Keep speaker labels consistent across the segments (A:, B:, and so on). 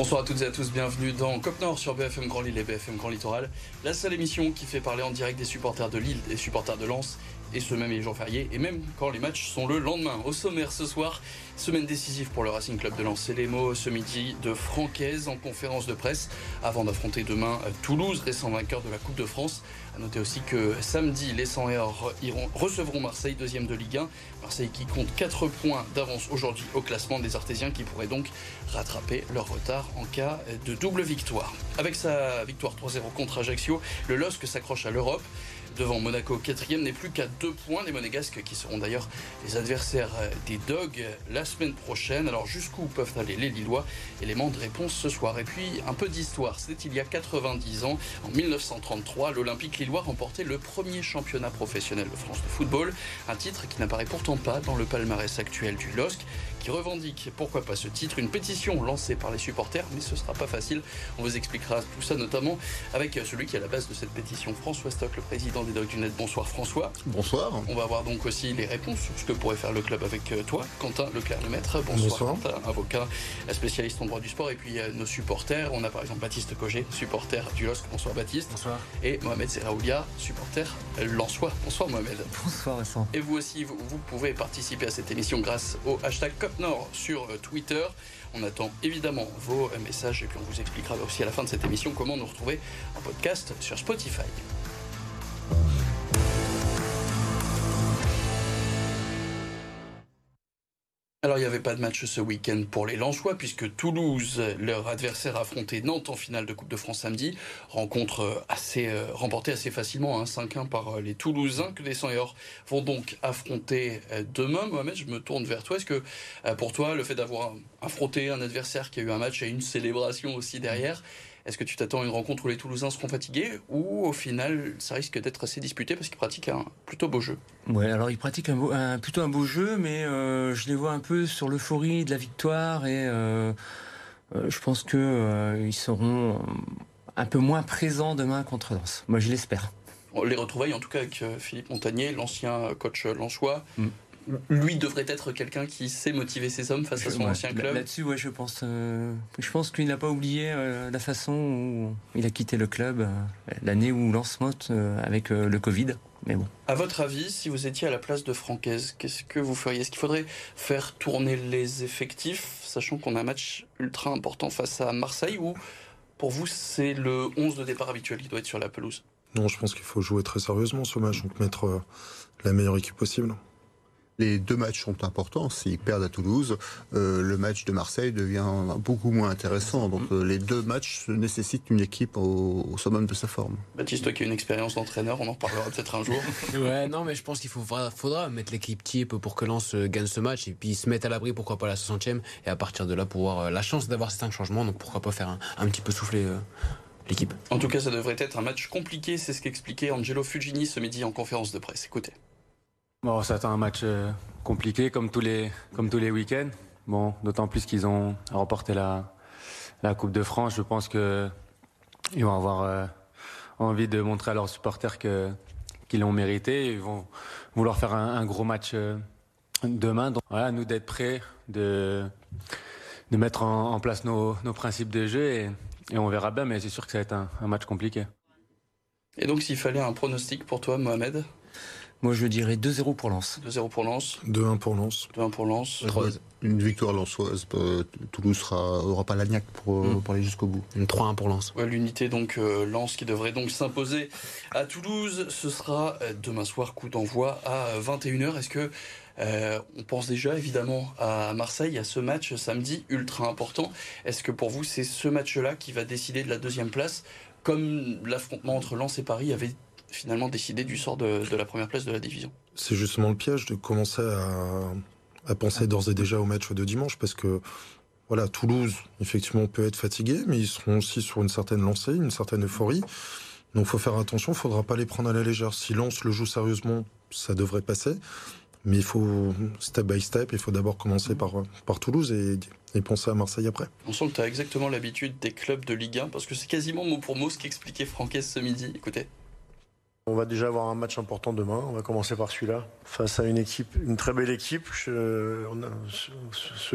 A: Bonsoir à toutes et à tous, bienvenue dans Cop Nord sur BFM Grand Lille et BFM Grand Littoral, la seule émission qui fait parler en direct des supporters de Lille, des supporters de Lens et ce même les jours fériés, et même quand les matchs sont le lendemain. Au sommaire ce soir, semaine décisive pour le Racing Club de Lens. C'est les mots ce midi de Francaise en conférence de presse avant d'affronter demain Toulouse, récent vainqueur de la Coupe de France. A noter aussi que samedi, les 100 iront, recevront Marseille, deuxième de Ligue 1. Marseille qui compte 4 points d'avance aujourd'hui au classement des Artésiens qui pourraient donc rattraper leur retard en cas de double victoire. Avec sa victoire 3-0 contre Ajaccio, le LOSC s'accroche à l'Europe devant Monaco. Quatrième n'est plus qu'à deux points des Monégasques qui seront d'ailleurs les adversaires des Dogs la semaine prochaine. Alors jusqu'où peuvent aller les Lillois? Élément de réponse ce soir. Et puis un peu d'histoire. C'était il y a 90 ans, en 1933, l'Olympique Lillois remportait le premier championnat professionnel de France de football. Un titre qui n'apparaît pourtant pas dans le palmarès actuel du LOSC qui revendique, pourquoi pas ce titre, une pétition lancée par les supporters, mais ce sera pas facile. On vous expliquera tout ça notamment avec celui qui est à la base de cette pétition, François Stock, le président des Dogs du Net. Bonsoir François.
B: Bonsoir.
A: On va avoir donc aussi les réponses sur ce que pourrait faire le club avec euh, toi, Quentin Leclerc-Lemaître. Bonsoir, Bonsoir. Quentin, avocat, spécialiste en droit du sport, et puis euh, nos supporters. On a par exemple Baptiste Cogé, supporter du LOSC. Bonsoir Baptiste.
C: Bonsoir.
A: Et Mohamed Zeraoulia, supporter Lensois. Bonsoir Mohamed.
C: Bonsoir Vincent.
A: Et vous aussi, vous, vous pouvez participer à cette émission grâce au hashtag COPNOR sur euh, Twitter. On attend évidemment vos messages et puis on vous expliquera aussi à la fin de cette émission comment nous retrouver en podcast sur Spotify. Alors il n'y avait pas de match ce week-end pour les Lensois puisque Toulouse, leur adversaire affronté Nantes en finale de Coupe de France samedi, rencontre assez euh, remportée assez facilement, hein, 5-1 par euh, les Toulousains que les 100 et or vont donc affronter euh, demain. Mohamed, je me tourne vers toi. Est-ce que pour toi le fait d'avoir affronté un adversaire qui a eu un match et une célébration aussi derrière, est-ce que tu t'attends à une rencontre où les Toulousains seront fatigués ou au final ça risque d'être assez disputé parce qu'ils pratiquent un plutôt beau jeu?
C: Ouais, alors ils pratiquent un, beau, un plutôt un beau jeu, mais euh, je les vois un peu sur l'euphorie de la victoire et euh, euh, je pense que ils seront un peu moins présents demain contre Lens. Moi, je l'espère.
A: Les retrouvailles en tout cas avec Philippe Montagnier, l'ancien coach lensois. Mm lui devrait être quelqu'un qui sait motiver ses hommes face à son ancien club.
C: Là-dessus, ouais, je pense. Euh, je pense qu'il n'a pas oublié euh, la façon où il a quitté le club euh, l'année où lance monte avec le Covid. Mais bon.
A: À votre avis, si vous étiez à la place de Francaise, qu'est-ce que vous feriez? Est-ce qu'il faudrait faire tourner les effectifs, sachant qu'on a un match ultra important face à Marseille, ou pour vous, c'est le 11 de départ habituel qui doit être sur la pelouse?
B: Non, je pense qu'il faut jouer très sérieusement ce match, donc mettre la meilleure équipe possible.
D: Les deux matchs sont importants. S'ils perdent à Toulouse, euh, le match de Marseille devient beaucoup moins intéressant. Donc euh, les deux matchs nécessitent une équipe au, summum de sa forme.
A: Baptiste, toi qui as une expérience d'entraîneur, on en parlera peut-être un jour.
E: ouais, non, mais je pense qu'il faudra, faudra mettre l'équipe type pour que Lens euh, gagne ce match et puis se mettre à l'abri, pourquoi pas la 60e, et à partir de là, pouvoir la chance d'avoir certains changements. Donc pourquoi pas faire un, petit peu souffler. l'équipe.
A: En tout cas, ça devrait être un match compliqué, c'est ce qu'expliquait Angelo Fugini ce midi en conférence de presse. Écoutez.
F: Bon, ça un match euh, compliqué comme tous les, comme tous les week-ends. Bon, d'autant plus qu'ils ont remporté la, la Coupe de France. Je pense que ils vont avoir euh, envie de montrer à leurs supporters qu'ils l'ont mérité. Ils vont vouloir faire un, gros match euh, demain. Donc, voilà, nous d'être prêts, de, de mettre en, place nos, nos, principes de jeu et, et, on verra bien. Mais c'est sûr que ça va être un, un match compliqué.
A: Et donc, s'il fallait un pronostic pour toi, Mohamed?
C: Moi, je dirais 2-0 pour Lens.
A: 2-0 pour Lens.
B: 2-1 pour Lens.
A: 2-1 pour Lens.
D: Une victoire lensoise. Euh, Toulouse sera, aura pas l'agnac pour, mm. pour, aller jusqu'au bout.
E: Une 3-1 pour Lens.
A: Ouais, L'unité, donc, euh, Lens qui devrait donc s'imposer à Toulouse. Ce sera euh, demain soir, coup d'envoi à 21h. Est-ce que on pense déjà évidemment à Marseille, à ce match samedi ultra important? Est-ce que pour vous, c'est ce match-là qui va décider de la deuxième place, comme l'affrontement entre Lens et Paris avait finalement décider du sort de, la première place de la division.
B: C'est justement le piège de commencer à, penser d'ores et déjà au match de dimanche parce que voilà, Toulouse, effectivement, peut être fatigué, mais ils seront aussi sur une certaine lancée, une certaine euphorie. Donc, il faut faire attention, il ne faudra pas les prendre à la légère. Si Lens le joue sérieusement, ça devrait passer. Mais il faut, step by step, il faut d'abord commencer par, par Toulouse et, et penser à Marseille après.
A: On sent que tu as exactement l'habitude des clubs de Ligue 1, parce que c'est quasiment mot pour mot ce qu'expliquait Franquès ce midi. Écoutez.
G: On va déjà avoir un match important demain. On va commencer par celui-là. Face à une équipe, une très belle équipe. Ceux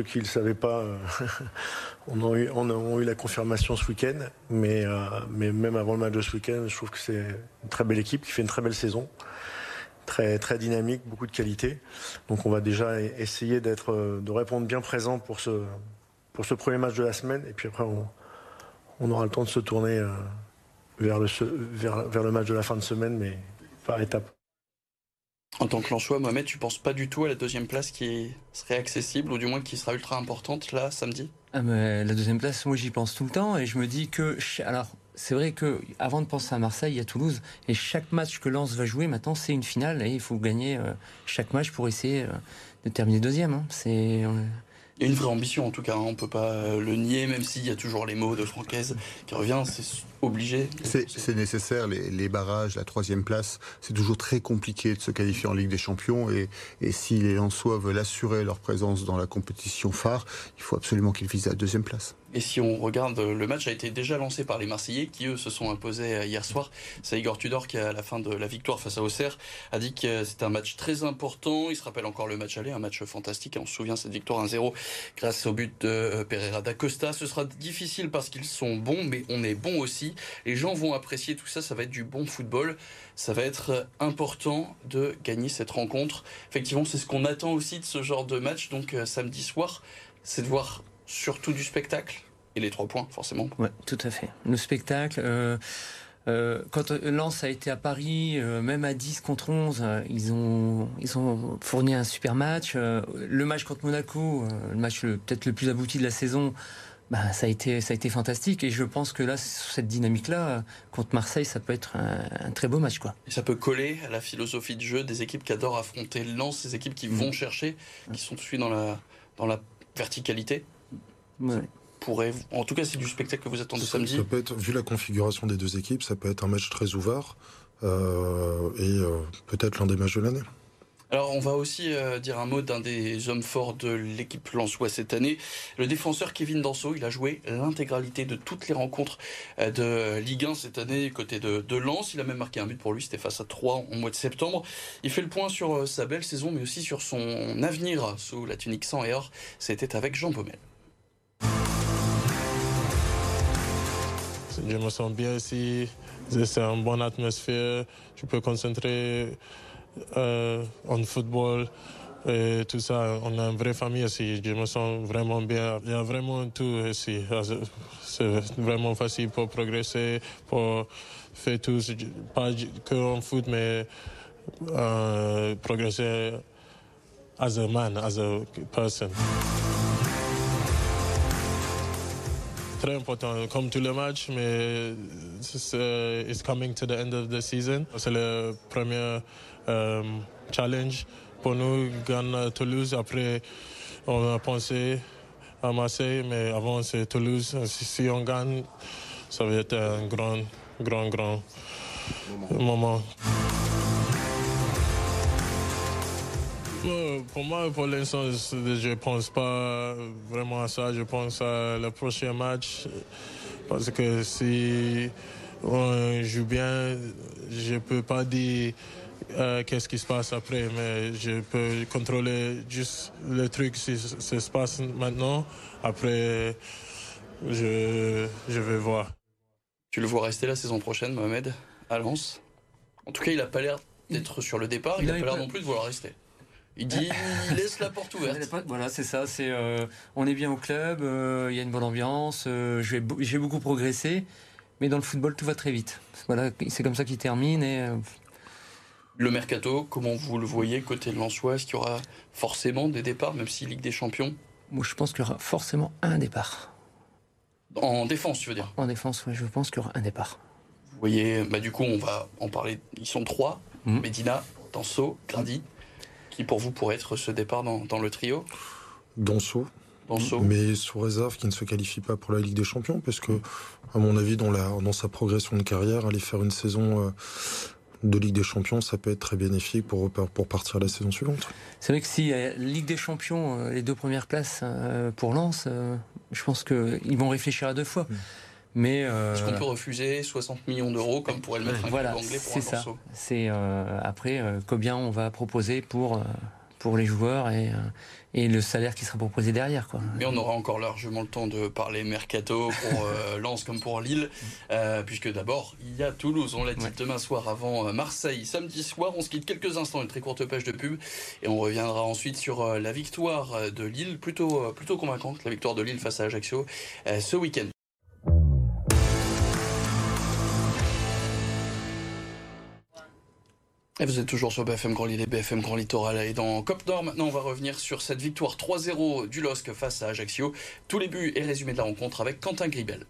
G: qui ne le savaient pas, on, a eu, on a eu la confirmation ce week-end. Mais, euh, mais même avant le match de ce week-end, je trouve que c'est une très belle équipe qui fait une très belle saison. Très, dynamique, beaucoup de qualité. Donc on va déjà essayer d'être, de répondre bien présent pour ce, premier match de la semaine. Et puis après, on, aura le temps de se tourner euh, vers le, vers, vers le match de la fin de semaine, mais par étapes.
A: En tant que Lançois, Mohamed, tu penses pas du tout à la deuxième place qui serait accessible, ou du moins qui sera ultra importante là, samedi?
C: Ah mais La deuxième place, moi j'y pense tout le temps, et je me dis que. Alors, c'est vrai que avant de penser à Marseille, il y a Toulouse, et chaque match que Lens va jouer maintenant, c'est une finale, et il faut gagner euh, chaque match pour essayer euh, de terminer deuxième. Hein. C'est.
A: Il y a une vraie ambition en tout cas, hein. on peut pas le nier, même s'il y a toujours les mots de Francaise qui revient, c'est obligé.
D: C'est nécessaire, les, barrages, la troisième place, c'est toujours très compliqué de se qualifier en Ligue des Champions et, et si les Lensois veulent assurer leur présence dans la compétition phare, il faut absolument qu'ils visent la deuxième place.
A: Et si on regarde, le match a été déjà lancé par les Marseillais qui, eux, se sont imposés euh, hier soir. C'est Igor Tudor qui, à la fin de la victoire face à Auxerre, a dit que c'était un match très important. Il se rappelle encore le match aller, un match fantastique. On se souvient cette victoire 1-0 grâce au but de euh, Pereira da Costa. Ce sera difficile parce qu'ils sont bons, mais on est bons aussi. Les gens vont apprécier tout ça. Ça va être du bon football. Ça va être important de gagner cette rencontre. Effectivement, c'est ce qu'on attend aussi de ce genre de match. Donc, euh, samedi soir, c'est de voir surtout du spectacle et les trois points, forcément.
C: Oui, tout à fait. Le spectacle. Euh, euh, quand Lens a été à Paris, euh, même à 10 contre 11, ils, ont, ils ont fourni un super match. le match contre Monaco, le match peut-être le plus abouti de la saison, bah, ça, a été, ça a été fantastique. Et je pense que là, sur cette dynamique-là, contre Marseille, ça peut être un, très beau match. Quoi.
A: Et ça peut coller à la philosophie de jeu des équipes qui adorent affronter Lens, ces équipes qui vont mmh. chercher, qui sont suivies dans la, dans la verticalité. Pourrait, en tout cas, c'est du spectacle que vous attendez samedi.
B: Ça peut être, vu la configuration des deux équipes, ça peut être un match très ouvert euh, et euh, peut-être l'un des matchs de l'année.
A: Alors, on va aussi euh, dire un mot d'un des hommes forts de l'équipe Lensois cette année, le défenseur Kevin Danso. Il a joué l'intégralité de toutes les rencontres de Ligue 1 cette année côté de, Lens. Il a même marqué un but pour lui, c'était face à 3 au mois de septembre. Il fait le point sur sa belle saison, mais aussi sur son avenir sous la tunique sans et or. C'était avec Jean Baumel.
H: Je me sens bien ici. C'est une bonne atmosphère. Je peux concentrer euh, en football et tout ça. On a une vraie famille ici. Je me sens vraiment bien. Il y a vraiment tout ici. C'est vraiment facile pour progresser, pour faire tout, pas que en foot, mais euh, progresser as a man, as a person. très important, comme tous les matchs, mais c'est coming to the end of the season. C'est le premier challenge pour nous, gagner Toulouse. Après, on a pensé à Marseille, mais avant c'est Toulouse. Si, on gagne, ça va être un grand, grand, grand moment. Pour moi, pour l'instant, je ne pense pas vraiment à ça. Je pense à le prochain match. Parce que si on joue bien, je ne peux pas dire euh, qu'est-ce qui se passe après, mais je peux contrôler juste le truc si ça se passe maintenant. Après, je, je vais voir.
A: Tu le vois rester la saison prochaine, Mohamed, à Lens? En tout cas, il n'a pas l'air d'être sur le départ, il n'a pas l'air non plus de vouloir rester. Il dit, il laisse la porte ouverte.
C: Voilà, c'est ça. C'est, euh, on est bien au club, euh, il y a une bonne ambiance. Euh, j'ai beaucoup progressé, mais dans le football, tout va très vite. Voilà, c'est comme ça qu'il termine. Et,
A: le mercato, comment vous le voyez côté de Lensois Est-ce qu'il y aura forcément des départs, même si Ligue des Champions?
C: Moi, je pense qu'il y aura forcément un départ.
A: En défense, tu veux dire?
C: En défense, oui, je pense qu'il y aura un départ.
A: Vous voyez, bah, du coup, on va en parler. Ils sont trois mmh. Medina, Tanso, Grady qui pour vous pourrait être ce départ dans, le trio?
B: Danso. Mais sous réserve qu'il ne se qualifie pas pour la Ligue des Champions, parce que, à mon avis, dans, la, dans sa progression de carrière, aller faire une saison euh, de Ligue des Champions, ça peut être très bénéfique pour, pour partir la saison suivante.
C: C'est vrai que si euh, Ligue des Champions, euh, les deux premières places pour Lens, je pense qu'ils vont réfléchir à deux fois. Mm. Mais euh,
A: Est-ce qu'on peut refuser 60 millions d'euros comme pourrait le mettre un
C: voilà,
A: club anglais pour
C: c'est
A: un
C: ça. C'est euh, après euh, combien on va proposer pour euh, pour les joueurs et euh, et le salaire qui sera proposé derrière quoi.
A: Mais on aura encore largement le temps de parler mercato pour euh, Lens comme pour Lille, euh, puisque d'abord il y a Toulouse, on l'a dit
C: Ouais.
A: demain soir avant euh, Marseille, samedi soir. On se quitte quelques instants, une très courte page de pub, et on reviendra ensuite sur la victoire de Lille, plutôt plutôt convaincante, la victoire de Lille face à Ajaccio euh, ce week-end. Et vous êtes toujours sur BFM Grand Lille et BFM Grand Littoral. Et dans Cop maintenant, on va revenir sur cette victoire 3-0 du LOSC face à Ajaccio. Tous les buts et résumé de la rencontre avec Quentin Gribel.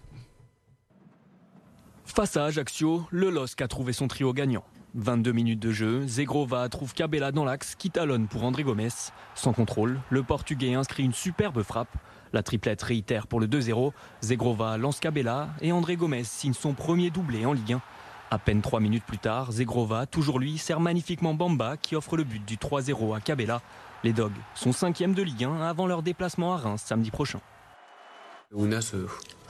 I: Face à Ajaccio, le LOSC a trouvé son trio gagnant. 22 minutes de jeu, Zegrova trouve Cabella dans l'axe qui talonne pour André Gomes. Sans contrôle, le Portugais inscrit une superbe frappe. La triplette réitère pour le 2-0. Zegrova lance Cabella et André Gomes signe son premier doublé en Ligue 1. À peine 3 minutes plus tard, Zegrova, toujours lui, sert magnifiquement Bamba qui offre le but du 3-0 à Cabella. Les Dogs sont cinquièmes de Ligue 1 avant leur déplacement à Reims samedi prochain.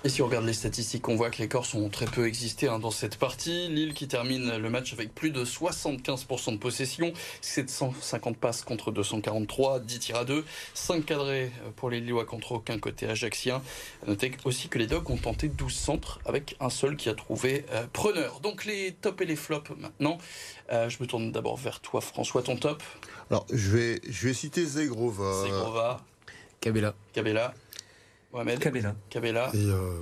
A: Et si on regarde les statistiques, on voit que les Corses ont très peu existé hein, dans cette partie. Lille qui termine le match avec plus de 75% de possession, 750 passes contre 243, 10 tirs à 2, 5 cadrés pour les Lillois contre aucun côté ajaxien. À noter aussi que les Dogs ont tenté 12 centres avec un seul qui a trouvé euh, preneur. Donc les tops et les flops maintenant. Euh, je me tourne d'abord vers toi François, ton top.
D: Alors, je vais, je vais citer Zegrova.
A: Zegrova,
E: Cabella.
A: Cabella, Mohamed,
C: Cabella.
A: Cabella.
B: Et euh,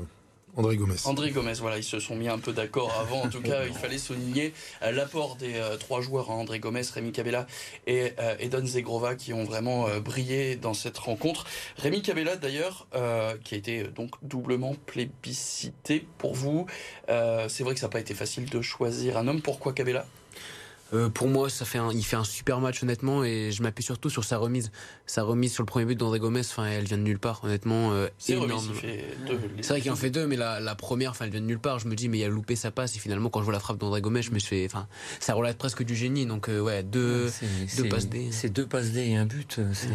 B: André Gomez.
A: André Gomez, voilà, ils se sont mis un peu d'accord avant. En tout cas, il fallait souligner euh, l'apport des euh, trois joueurs, hein, André Gomez, Rémi Cabella et euh, Edon Zegrova, qui ont vraiment euh, brillé dans cette rencontre. Rémi Cabella, d'ailleurs, euh, qui a été donc doublement plébiscité pour vous. Euh, C'est vrai que ça n'a pas été facile de choisir un homme. Pourquoi Cabella
E: Euh, pour moi, ça fait un, il fait un super match honnêtement et je m'appuie surtout sur sa remise. Sa remise sur le premier but d'André Gomez, enfin, elle vient de nulle part honnêtement. euh,
A: C'est remis,
E: énorme.
A: il fait deux.
E: C'est vrai qu'il en fait deux, mais la, la première, enfin, elle vient de nulle part. Je me dis, mais il a loupé sa passe et finalement, quand je vois la frappe d'André Gomez, je me suis enfin, ça relève presque du génie. Donc euh, ouais, deux,
C: C'est-
E: deux passes D.
C: C'est deux passes D et un but. C'est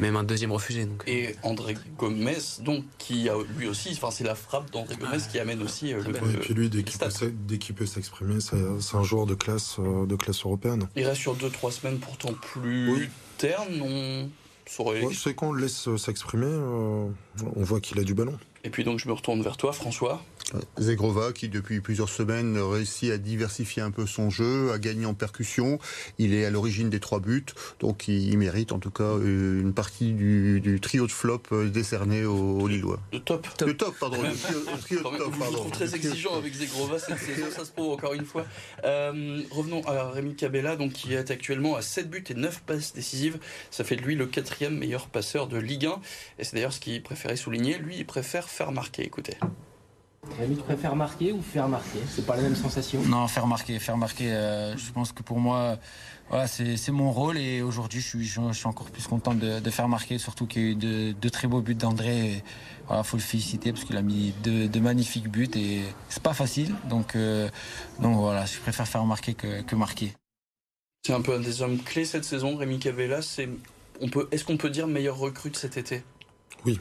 E: même un deuxième refusé. Donc.
A: Et André Gomez, donc, qui a lui aussi, enfin, c'est la frappe d'André Gomez qui amène aussi euh, le,
B: Ouais, et puis lui, dès qu'il peut, s'e- dès qu'il peut s'exprimer, c'est c'est un joueur de classe, euh, de classe européenne.
A: Il reste sur 2-3 semaines pourtant plus
B: Oui.
A: ternes. On saurait...
B: Ouais, c'est quand on le laisse euh, s'exprimer, euh, on voit qu'il a du ballon.
A: Et puis donc je me retourne vers toi, François.
D: Zegrova qui depuis plusieurs semaines réussit à diversifier un peu son jeu, à gagner en percussion. Il est à l'origine des trois buts, donc il, mérite en tout cas euh, une partie du, du trio de flop euh, décerné aux, Lillois.
A: Le top.
D: Le top, pardon. Le trio, le trio
A: Quand
D: de top,
A: je vous
D: pardon.
A: trouve très exigeant avec Zegrova cette saison, ça se prouve encore une fois. Euh, revenons à Rémi Cabella, donc, qui est actuellement à 7 buts et 9 passes décisives. Ça fait de lui le quatrième meilleur passeur de Ligue 1. Et c'est d'ailleurs ce qu'il préférait souligner. Lui, il préfère faire marquer. Écoutez.
J: Rémi, tu préfères marquer ou faire marquer? C'est pas la même sensation?
K: Non, faire marquer, faire marquer. euh, je pense que pour moi, voilà, c'est mon rôle et aujourd'hui, je suis, je, suis encore plus content de, de faire marquer, surtout qu'il y a eu de, de très beaux buts d'André. Voilà, faut le féliciter parce qu'il a mis de, de magnifiques buts et c'est pas facile. Donc, euh, donc voilà, je préfère faire marquer que, que marquer.
A: C'est un peu un des hommes clés cette saison, Rémi Cabella. C'est, on peut, est-ce qu'on peut dire meilleur recrue de cet été?
B: Quand,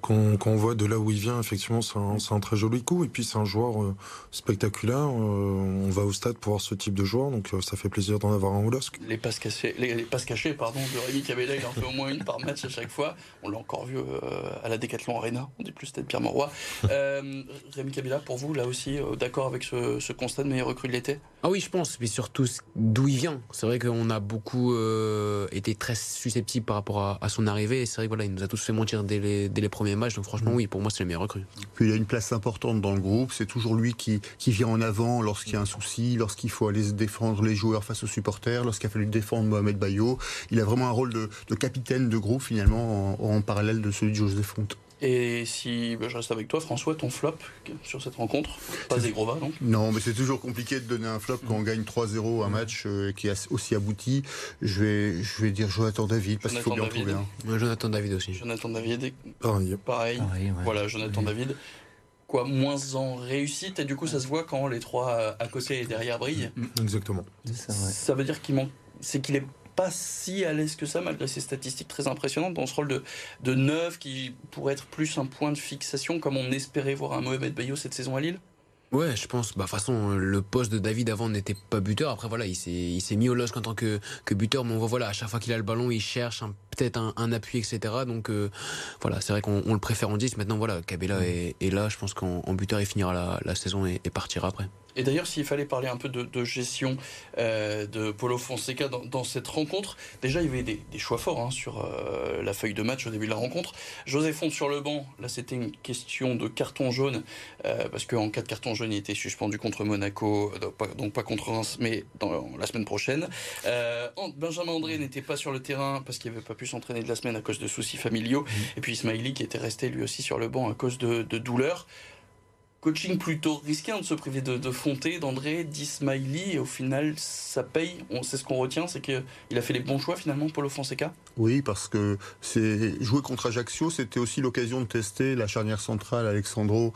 B: quand on voit de là où il vient, effectivement, c'est un, très joli coup. Et puis, c'est un joueur euh, spectaculaire. Euh, on va au stade pour voir ce type de joueur, donc euh, ça fait plaisir d'en avoir un au LOSC.
A: les passes cachées, les, les passes cachées pardon, de Rémi Cabella, il en fait au moins une par match à chaque fois. On l'a encore vu euh, à la Décathlon Arena, on dit plus peut-être Pierre. Euh, Rémi Cabella, pour vous, là aussi, euh, d'accord avec ce, ce constat de meilleur recrue de l'été?
E: Ah oui, je pense, mais surtout d'où il vient. C'est vrai qu'on a beaucoup euh, été très susceptibles par rapport à, à son arrivée. Et c'est vrai que voilà, il nous a tous fait mentir dès les, dès les premiers matchs. Donc franchement, oui, pour moi, c'est le meilleur recrue.
D: Puis il a une place importante dans le groupe. C'est toujours lui qui, qui vient en avant lorsqu'il y a un souci, lorsqu'il faut aller défendre les joueurs face aux supporters, lorsqu'il a fallu défendre Mohamed Bayo. Il a vraiment un rôle de, de capitaine de groupe finalement en, en parallèle de celui de Joseph Font.
A: Et si bah, je reste avec toi, François, ton flop sur cette rencontre Pas Zegrova, donc
D: Non, mais c'est toujours compliqué de donner un flop quand on gagne 3-0 un match euh, qui est aussi abouti. Je vais, je vais dire Jonathan David parce qu'il faut bien en trouver un.
E: Moi, Jonathan David aussi.
A: Jonathan David,
B: Pareil.
A: pareil.
C: pareil. ouais.
A: Voilà, Jonathan David. Quoi, moins en réussite, et du coup, ça se voit quand les trois à côté et derrière brillent?
B: Exactement.
C: Ça, ouais.
A: Ça veut dire qu'il manque. C'est qu'il est pas si à l'aise que ça, malgré ses statistiques très impressionnantes, dans ce rôle de, de neuf qui pourrait être plus un point de fixation, comme on espérait voir un Mohamed Bayo cette saison à Lille?
E: Ouais, je pense. Bah, de toute façon, le poste de David avant n'était pas buteur. Après, voilà, il s'est, il s'est mis au LOSC en tant que, que buteur. Mais on voit, voilà, à chaque fois qu'il a le ballon, il cherche peut-être un, appui, etc. Donc, euh, voilà, c'est vrai qu'on le préfère en 10. Maintenant, voilà, Cabella est, est, là. Je pense qu'en buteur, il finira la, la saison et, et partira après.
A: Et d'ailleurs, s'il fallait parler un peu de, de gestion euh, de Paulo Fonseca dans, dans, cette rencontre, déjà il y avait des, des choix forts hein, sur euh, la feuille de match au début de la rencontre. José Font sur le banc, là c'était une question de carton jaune, euh, parce qu'en cas de carton jaune, il était suspendu contre Monaco, donc pas, donc pas contre Reims, mais dans, la semaine prochaine. Benjamin André n'était pas sur le terrain parce qu'il n'avait pas pu s'entraîner de la semaine à cause de soucis familiaux. Mmh. Et puis Ismaili qui était resté lui aussi sur le banc à cause de, de douleurs coaching plutôt risqué hein, de se priver de, de d'André, d'Ismaili, et au final, ça paye. On sait ce qu'on retient, c'est qu'il a fait les bons choix finalement, Paulo Fonseca
D: Oui, parce que c'est jouer contre Ajaccio, c'était aussi l'occasion de tester la charnière centrale Alexandro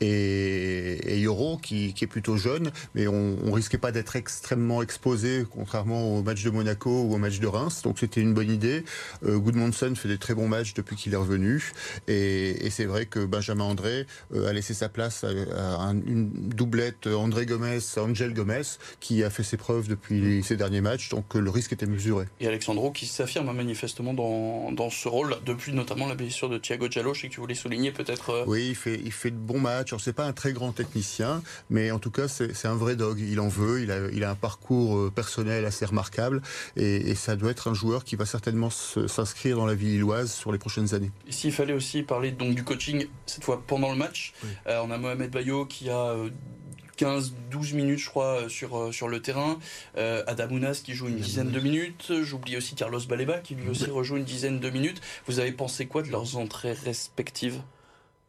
D: et, et qui, est plutôt jeune, mais on, on risquait pas d'être extrêmement exposé, contrairement au match de Monaco ou au match de Reims, donc c'était une bonne idée. Euh, Goodmanson fait des très bons matchs depuis qu'il est revenu, et, et c'est vrai que Benjamin André euh, a laissé sa place une doublette André Gomez, Angel Gomez, qui a fait ses preuves depuis ces derniers matchs, donc le risque était mesuré.
A: Et Alexandro qui s'affirme manifestement dans, dans ce rôle, depuis notamment la blessure de Thiago Giallo, je sais que tu voulais souligner peut-être. Euh,
D: oui, il fait, il fait de bons matchs. C'est pas un très grand technicien, mais en tout cas, c'est un vrai dog. Il en veut, il a, il a un parcours euh, personnel assez remarquable, et, et ça doit être un joueur qui va certainement s'inscrire dans la ville lilloise sur les prochaines années.
A: Ici, il fallait aussi parler donc du coaching, cette fois pendant le match. Oui. Euh, on a Mohamed Bayo qui a 15-12 minutes, je crois, sur, sur le terrain. Euh, Adamounas qui joue une dizaine de minutes. J'oublie aussi Carlos Baleba qui lui aussi rejoue une dizaine de minutes. Vous avez pensé quoi de leurs entrées respectives?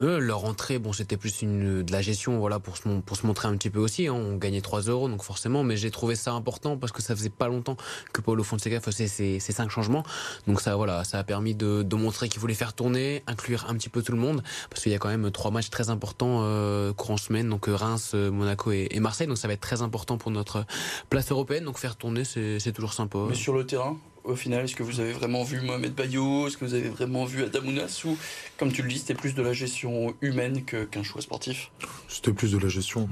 E: Eux, leur entrée, bon, c'était plus une, de la gestion, voilà, pour se, pour se montrer un petit peu aussi. Hein. On gagnait 3 euros, donc forcément, mais j'ai trouvé ça important parce que ça faisait pas longtemps que Paulo Fonseca faisait ses, ses cinq changements. Donc ça, voilà, ça a permis de, de montrer qu'il voulait faire tourner, inclure un petit peu tout le monde, parce qu'il y a quand même trois matchs très importants euh, courant semaine, donc Reims, Monaco et, et, Marseille. Donc ça va être très important pour notre place européenne. Donc faire tourner, c'est toujours sympa.
A: Mais sur le terrain, au final Est-ce que vous avez vraiment vu Mohamed Bayo? Est-ce que vous avez vraiment vu Adamounas Ou, comme tu le dis, c'était plus de la gestion humaine qu'un choix sportif?
B: C'était plus de la gestion.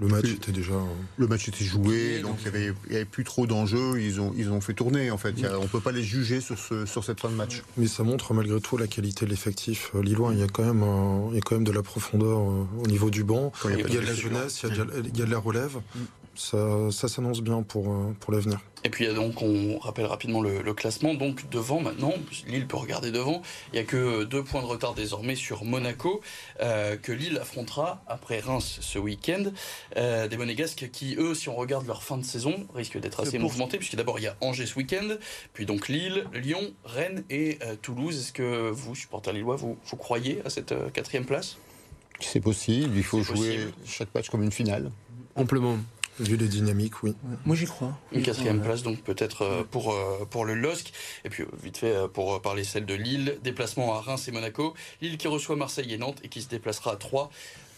B: Le match était déjà.
D: Le match était joué, donc il n'y avait, avait, plus trop d'enjeux. Ils ont, ils ont fait tourner, en fait. A, on ne peut pas les juger sur, ce, sur cette fin de match.
B: Mais ça montre malgré tout la qualité de l'effectif lillois. Il y, a quand même un, il y a quand même de la profondeur au niveau du banc. Il y a, il y a de la jeunesse, il y a de, il y a de la relève. Ça, ça s'annonce bien pour, pour l'avenir.
A: Et puis donc on rappelle rapidement le, le, classement. Donc devant maintenant, Lille peut regarder devant. Il n'y a que deux points de retard désormais sur Monaco euh, que Lille affrontera après Reims ce week-end. Euh, des Monégasques qui eux, si on regarde leur fin de saison, risquent d'être assez mouvementés puisque d'abord il y a Angers ce week-end, puis donc Lille, Lyon, Rennes et euh, Toulouse. Est-ce que vous, supporters lillois, vous, vous croyez à cette quatrième place?
D: C'est possible. Il faut jouer possible. chaque match comme une finale.
E: Amplement.
B: Vu les dynamiques, oui.
C: Moi, j'y crois.
A: Une quatrième ouais. place, donc peut-être euh, pour, euh, pour le LOSC. Et puis, euh, vite fait, pour parler celle de Lille, déplacement à Reims et Monaco. Lille qui reçoit Marseille et Nantes et qui se déplacera à 3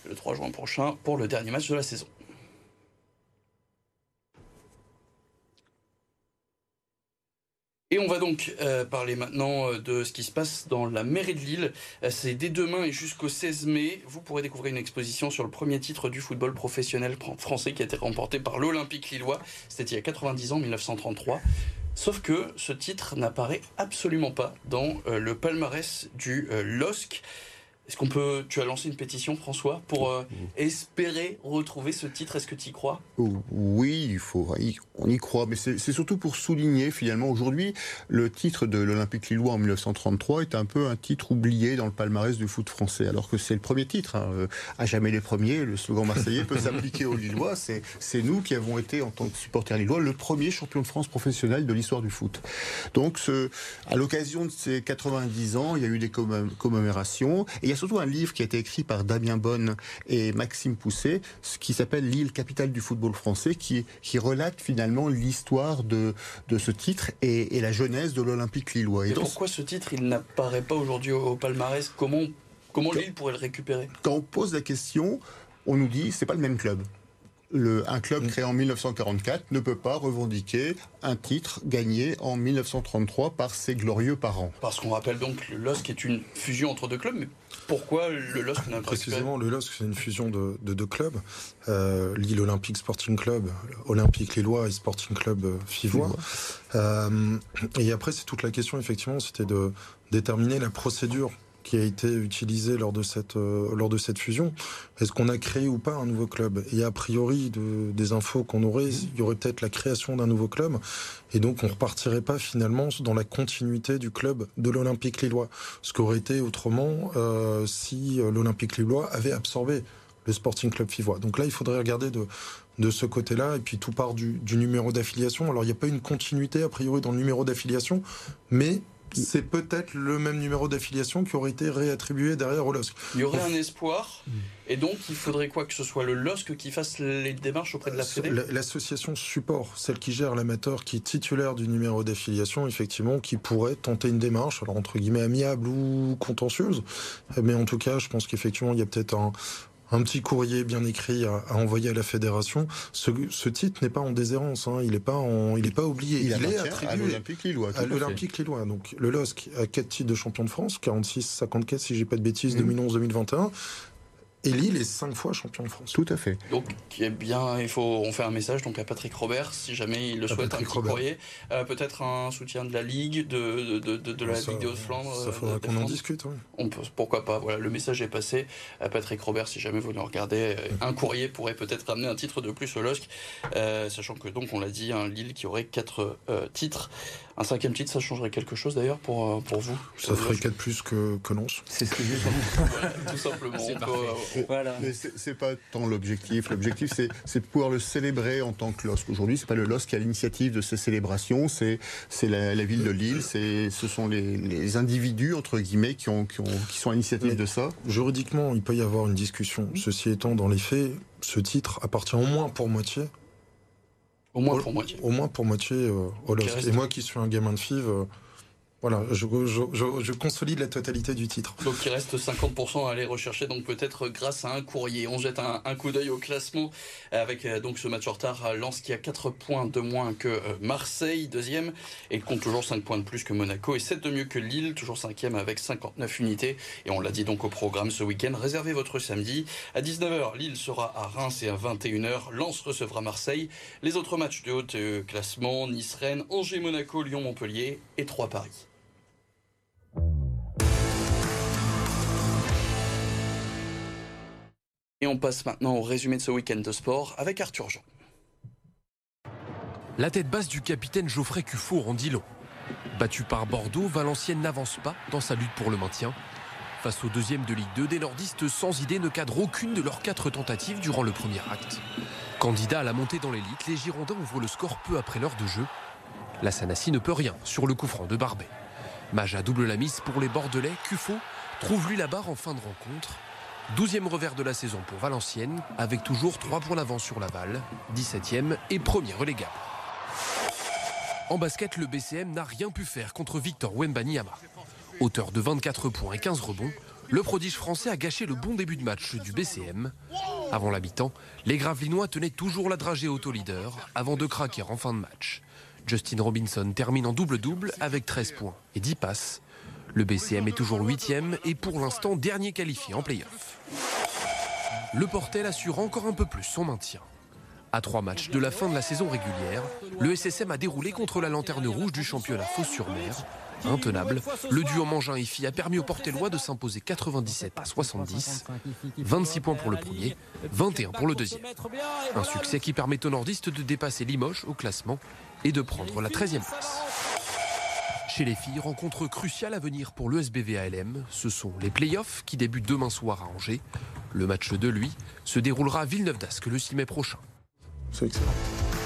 A: le 3 juin prochain pour le dernier match de la saison. Et on va donc euh, parler maintenant de ce qui se passe dans la mairie de Lille. C'est dès demain et jusqu'au 16 mai. Vous pourrez découvrir une exposition sur le premier titre du football professionnel français qui a été remporté par l'Olympique Lillois. C'était il y a 90 ans, 1933. Sauf que ce titre n'apparaît absolument pas dans euh, le palmarès du euh, LOSC. Est-ce qu'on peut. Tu as lancé une pétition, François, pour euh, espérer retrouver ce titre? Est-ce que tu y crois
D: Oui, il faut. On y croit, mais c'est surtout pour souligner finalement aujourd'hui le titre de l'Olympique Lillois en 1933 est un peu un titre oublié dans le palmarès du foot français, alors que c'est le premier titre. Hein. À jamais les premiers, le slogan marseillais peut s'appliquer aux Lillois. C'est nous qui avons été, en tant que supporters lillois, le premier champion de France professionnel de l'histoire du foot. Donc, ce, à l'occasion de ces 90 ans, il y a eu des commémorations. Et il y a surtout un livre qui a été écrit par Damien Bonne et Maxime Pousset, qui s'appelle L'île capitale du football français, qui, qui relate finalement l'histoire de, de ce titre et, et la jeunesse de l'Olympique lillois.
A: Et, pourquoi ce titre, il n'apparaît pas aujourd'hui au, au, palmarès? Comment, comment Lille pourrait le récupérer?
D: Quand on pose la question, on nous dit c'est pas le même club Le, un club créé en 1944 ne peut pas revendiquer un titre gagné en 1933 par ses glorieux parents.
A: Parce qu'on rappelle donc le LOSC est une fusion entre deux clubs, mais pourquoi le LOSC n'a pas
B: Précisément, le LOSC, c'est une fusion de, de deux clubs. Euh, Lille Olympique Sporting Club, Olympique Lillois et Sporting Club euh, Fivois. Euh, et après, c'est toute la question, effectivement, c'était de déterminer la procédure qui a été utilisée lors de cette, euh, lors de cette fusion. Est-ce qu'on a créé ou pas un nouveau club? Et a priori, de, des infos qu'on aurait, il y aurait peut-être la création d'un nouveau club. Et donc, on repartirait pas finalement dans la continuité du club de l'Olympique Lillois. Ce qu'aurait été autrement euh, si euh, l'Olympique Lillois avait absorbé le Sporting Club Fivois. Donc là, il faudrait regarder de, de ce côté-là, et puis tout part du, du numéro d'affiliation. Alors, il n'y a pas une continuité, a priori, dans le numéro d'affiliation, mais c'est peut-être le même numéro d'affiliation qui aurait été réattribué derrière au LOSC.
A: Il y aurait un espoir, et donc il faudrait quoi que ce soit le LOSC qui fasse les démarches auprès de la Fédé?
B: L'association support, celle qui gère l'amateur, qui est titulaire du numéro d'affiliation, effectivement, qui pourrait tenter une démarche, alors entre guillemets amiable ou contentieuse, mais en tout cas, je pense qu'effectivement, il y a peut-être un, un petit courrier bien écrit à, à envoyer à la fédération. Ce, ce titre n'est pas en déshérence, hein, il n'est pas, en- il est pas oublié,
D: Il
B: il, est
D: appartient à
B: attribué
D: l'Olympique Lillois.
B: à l'Olympique Lillois. Donc le LOSC a quatre titres de champion de France, 46, 54 si j'ai pas de bêtises, 2011, 2021. Et Lille est cinq fois champion de France.
D: Tout à fait.
A: Donc, est bien, il faut, on fait un message donc à Patrick Robert, si jamais il le
B: À
A: souhaite, un
B: Patrick
A: petit
B: Robert.
A: courrier. Euh, Peut-être un soutien de la Ligue, de, de, de, de la
B: Ça,
A: Ligue de Haute-Flandre.
B: Ça
A: euh,
B: faudra
A: de
B: qu'on en discute. oui.
A: On peut, pourquoi pas, voilà, le message est passé à Patrick Robert, si jamais vous nous regardez. euh, Un courrier pourrait peut-être ramener un titre de plus au LOSC, euh, sachant que donc, on l'a dit, un Lille qui aurait quatre euh, titres. Un cinquième titre, ça changerait quelque chose d'ailleurs pour, euh, pour vous?
B: Ça ferait 4 plus que, que Lens.
C: C'est ce que je
A: Voilà, tout simplement. On peut, euh,
C: Voilà.
D: Mais c'est pas tant l'objectif. L'objectif, c'est de pouvoir le célébrer en tant que LOSC. Aujourd'hui, c'est pas le LOSC qui a l'initiative de ces célébrations, c'est la, la ville de Lille, c'est ce sont les, les individus entre guillemets qui ont qui, ont, qui sont à l'initiative de ça.
B: Juridiquement, il peut y avoir une discussion. Ceci étant, dans les faits, ce titre appartient au moins pour moitié,
A: au moins pour moitié.
B: au moins pour moitié euh, au LOSC. Et moi qui suis un gamin de FIV, euh, voilà, je, consolide la totalité du titre.
A: Donc il reste 50% à aller rechercher, donc peut-être grâce à un courrier. On jette un, coup d'œil au classement avec euh, donc ce match en retard. euh, Lens qui a 4 points de moins que euh, Marseille, deuxième, et compte toujours 5 points de plus que Monaco, et 7 de mieux que Lille, toujours cinquième avec 59 unités. Et on l'a dit donc au programme ce week-end, réservez votre samedi. À 19h, Lille sera à Reims et à 21h, Lens recevra Marseille. Les autres matchs de haut euh, classement, Nice-Rennes, Angers-Monaco, Lyon-Montpellier et 3 Paris. Et on passe maintenant au résumé de ce week-end de sport avec Arthur Jean.
L: La tête basse du capitaine Geoffrey Cuffo rendit long. Battu par Bordeaux, Valenciennes n'avance pas dans sa lutte pour le maintien. Face au deuxième de Ligue 2, des nordistes sans idée ne cadrent aucune de leurs quatre tentatives durant le premier acte. Candidat à la montée dans l'élite, les Girondins ouvrent le score peu après l'heure de jeu. La Sanassi ne peut rien sur le coup franc de Barbet. Maja double la mise pour les Bordelais. Cuffo trouve lui la barre en fin de rencontre. Douzième revers de la saison pour Valenciennes, avec toujours 3 points d'avance sur Laval, 17e et premier relégable. En basket, le BCM n'a rien pu faire contre Victor Wembanyama. Auteur de 24 points et 15 rebonds, le prodige français a gâché le bon début de match du BCM. Avant la mi-temps, les Gravelinois tenaient toujours la dragée auto-leader avant de craquer en fin de match. Justin Robinson termine en double-double avec 13 points et 10 passes. Le BCM est toujours 8e et pour l'instant dernier qualifié en play-off. Le Portel assure encore un peu plus son maintien. À trois matchs de la fin de la saison régulière, le SSM a déroulé contre la lanterne rouge du championnat Fos-sur-Mer. Intenable, le duo Mangin et Fi a permis aux Portellois de s'imposer 97 à 70. 26 points pour le premier, 21 pour le deuxième. Un succès qui permet aux nordistes de dépasser Limoges au classement et de prendre la 13e place. Chez les filles, rencontre cruciale à venir pour le SBVALM. Ce sont les playoffs qui débutent demain soir à Angers. Le match de lui se déroulera à Villeneuve-d'Ascq le 6 mai prochain.
B: C'est excellent.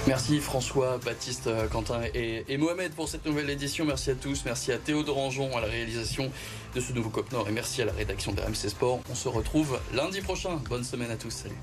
A: Merci François, Baptiste, euh, Quentin et, et Mohamed pour cette nouvelle édition. Merci à tous. Merci à Théo Dorangeon à la réalisation de ce nouveau Cop Nord et merci à la rédaction de RMC Sport. On se retrouve lundi prochain. Bonne semaine à tous. Salut.